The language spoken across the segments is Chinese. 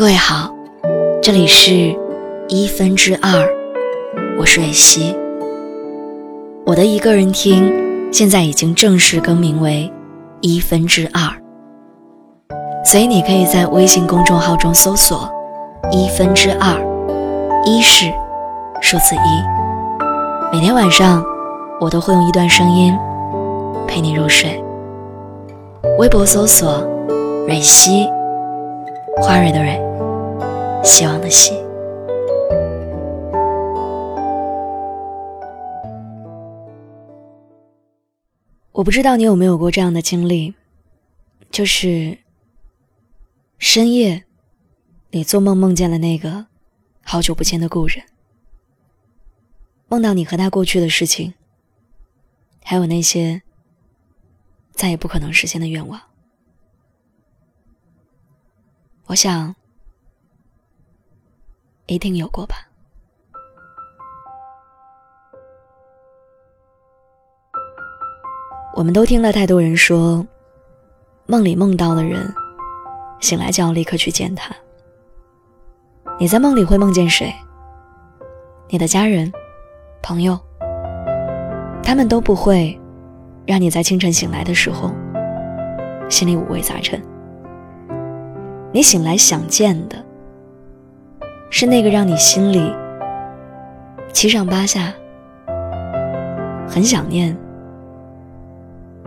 各位好，这里是一分之二，我是蕊希。我的一个人听现在已经正式更名为一分之二，所以你可以在微信公众号中搜索一分之二，一是数字一。每天晚上我都会用一段声音陪你入睡。微博搜索蕊希，花蕊的蕊。希望的希。我不知道你有没有过这样的经历，就是深夜，你做梦梦见了那个好久不见的故人，梦到你和他过去的事情，还有那些再也不可能实现的愿望。我想。一定有过吧。我们都听了太多人说，梦里梦到的人，醒来就要立刻去见他。你在梦里会梦见谁？你的家人、朋友，他们都不会让你在清晨醒来的时候心里五味杂陈。你醒来想见的。是那个让你心里七上八下、很想念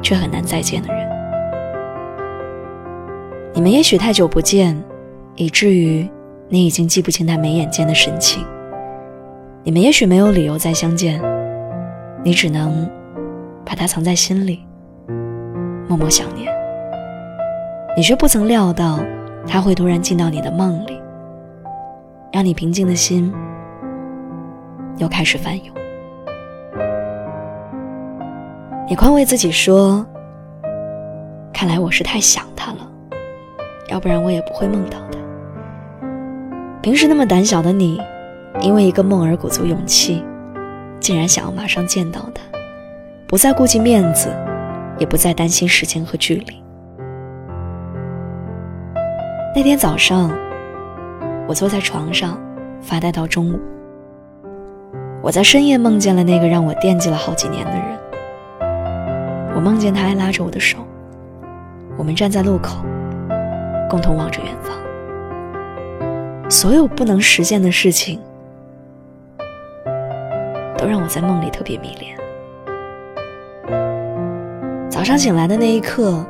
却很难再见的人。你们也许太久不见，以至于你已经记不清他眉眼间的神情。你们也许没有理由再相见，你只能把他藏在心里，默默想念。你却不曾料到，他会突然进到你的梦里。让你平静的心又开始翻涌。你宽慰自己说：“看来我是太想他了，要不然我也不会梦到他。”平时那么胆小的你，因为一个梦而鼓足勇气，竟然想要马上见到他，不再顾及面子，也不再担心时间和距离。那天早上。我坐在床上发呆到中午。我在深夜梦见了那个让我惦记了好几年的人。我梦见他还拉着我的手，我们站在路口，共同望着远方。所有不能实现的事情，都让我在梦里特别迷恋。早上醒来的那一刻，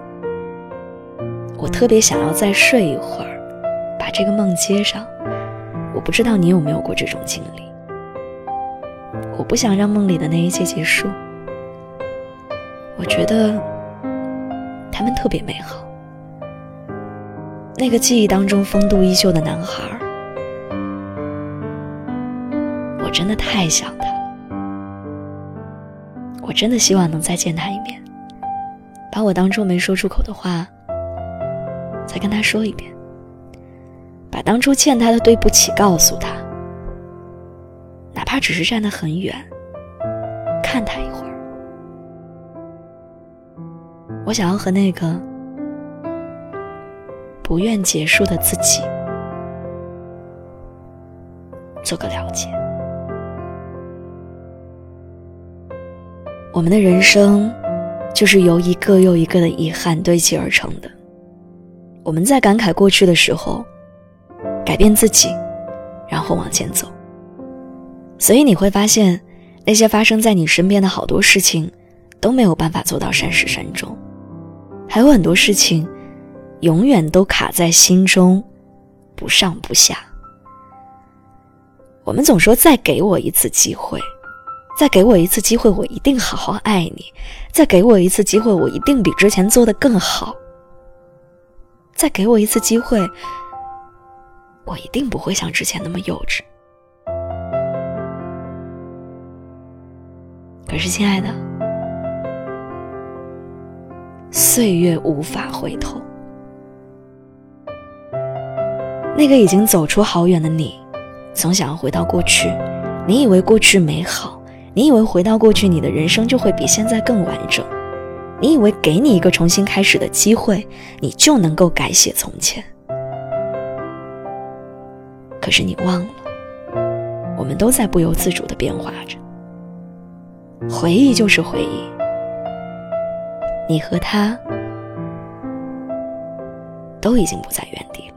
我特别想要再睡一会儿。把这个梦接上，我不知道你有没有过这种经历。我不想让梦里的那一切结束，我觉得他们特别美好。那个记忆当中风度依旧的男孩，我真的太想他了。我真的希望能再见他一面，把我当初没说出口的话，再跟他说一遍。把当初欠他的对不起告诉他，哪怕只是站得很远，看他一会儿。我想要和那个不愿结束的自己做个了解。我们的人生就是由一个又一个的遗憾堆积而成的。我们在感慨过去的时候。改变自己，然后往前走。所以你会发现，那些发生在你身边的好多事情，都没有办法做到善始善终，还有很多事情，永远都卡在心中，不上不下。我们总说再给我一次机会，再给我一次机会，我一定好好爱你；再给我一次机会，我一定比之前做的更好；再给我一次机会。我一定不会像之前那么幼稚。可是，亲爱的，岁月无法回头。那个已经走出好远的你，总想要回到过去。你以为过去美好，你以为回到过去，你的人生就会比现在更完整。你以为给你一个重新开始的机会，你就能够改写从前。可是你忘了，我们都在不由自主的变化着。回忆就是回忆，你和他都已经不在原地了。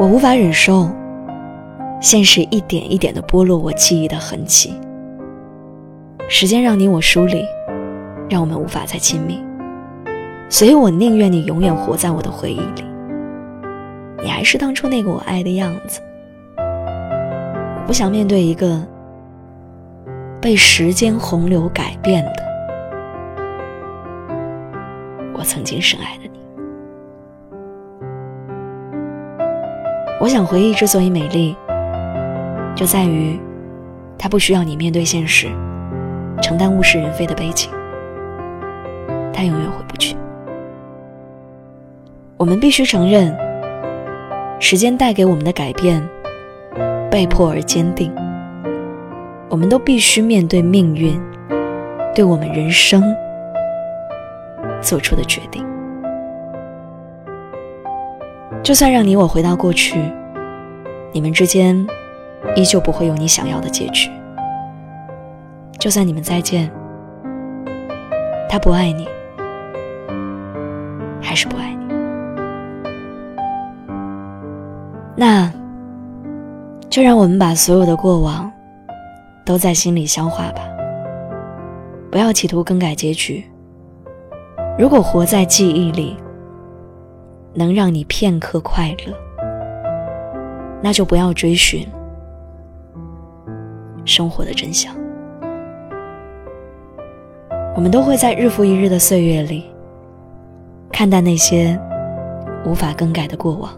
我无法忍受现实一点一点的剥落我记忆的痕迹。时间让你我疏离，让我们无法再亲密，所以我宁愿你永远活在我的回忆里。你还是当初那个我爱的样子。我不想面对一个被时间洪流改变的我曾经深爱的你。我想回忆之所以美丽，就在于它不需要你面对现实，承担物是人非的悲情。它永远回不去。我们必须承认，时间带给我们的改变，被迫而坚定。我们都必须面对命运对我们人生做出的决定。就算让你我回到过去，你们之间依旧不会有你想要的结局。就算你们再见，他不爱你，还是不爱你，那就让我们把所有的过往都在心里消化吧，不要企图更改结局。如果活在记忆里，能让你片刻快乐，那就不要追寻生活的真相。我们都会在日复一日的岁月里，看淡那些无法更改的过往，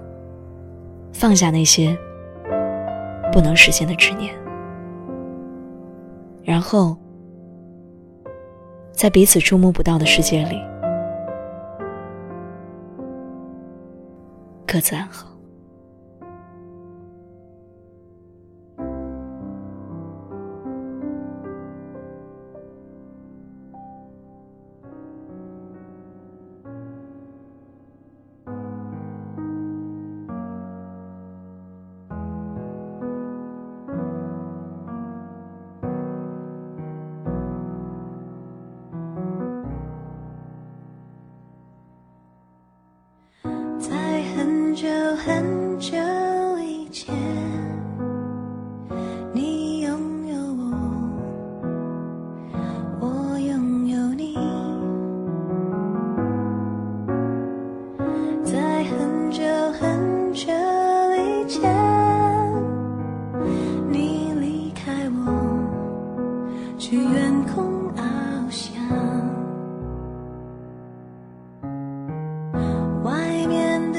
放下那些不能实现的执念，然后在彼此触摸不到的世界里。各自安好。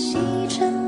时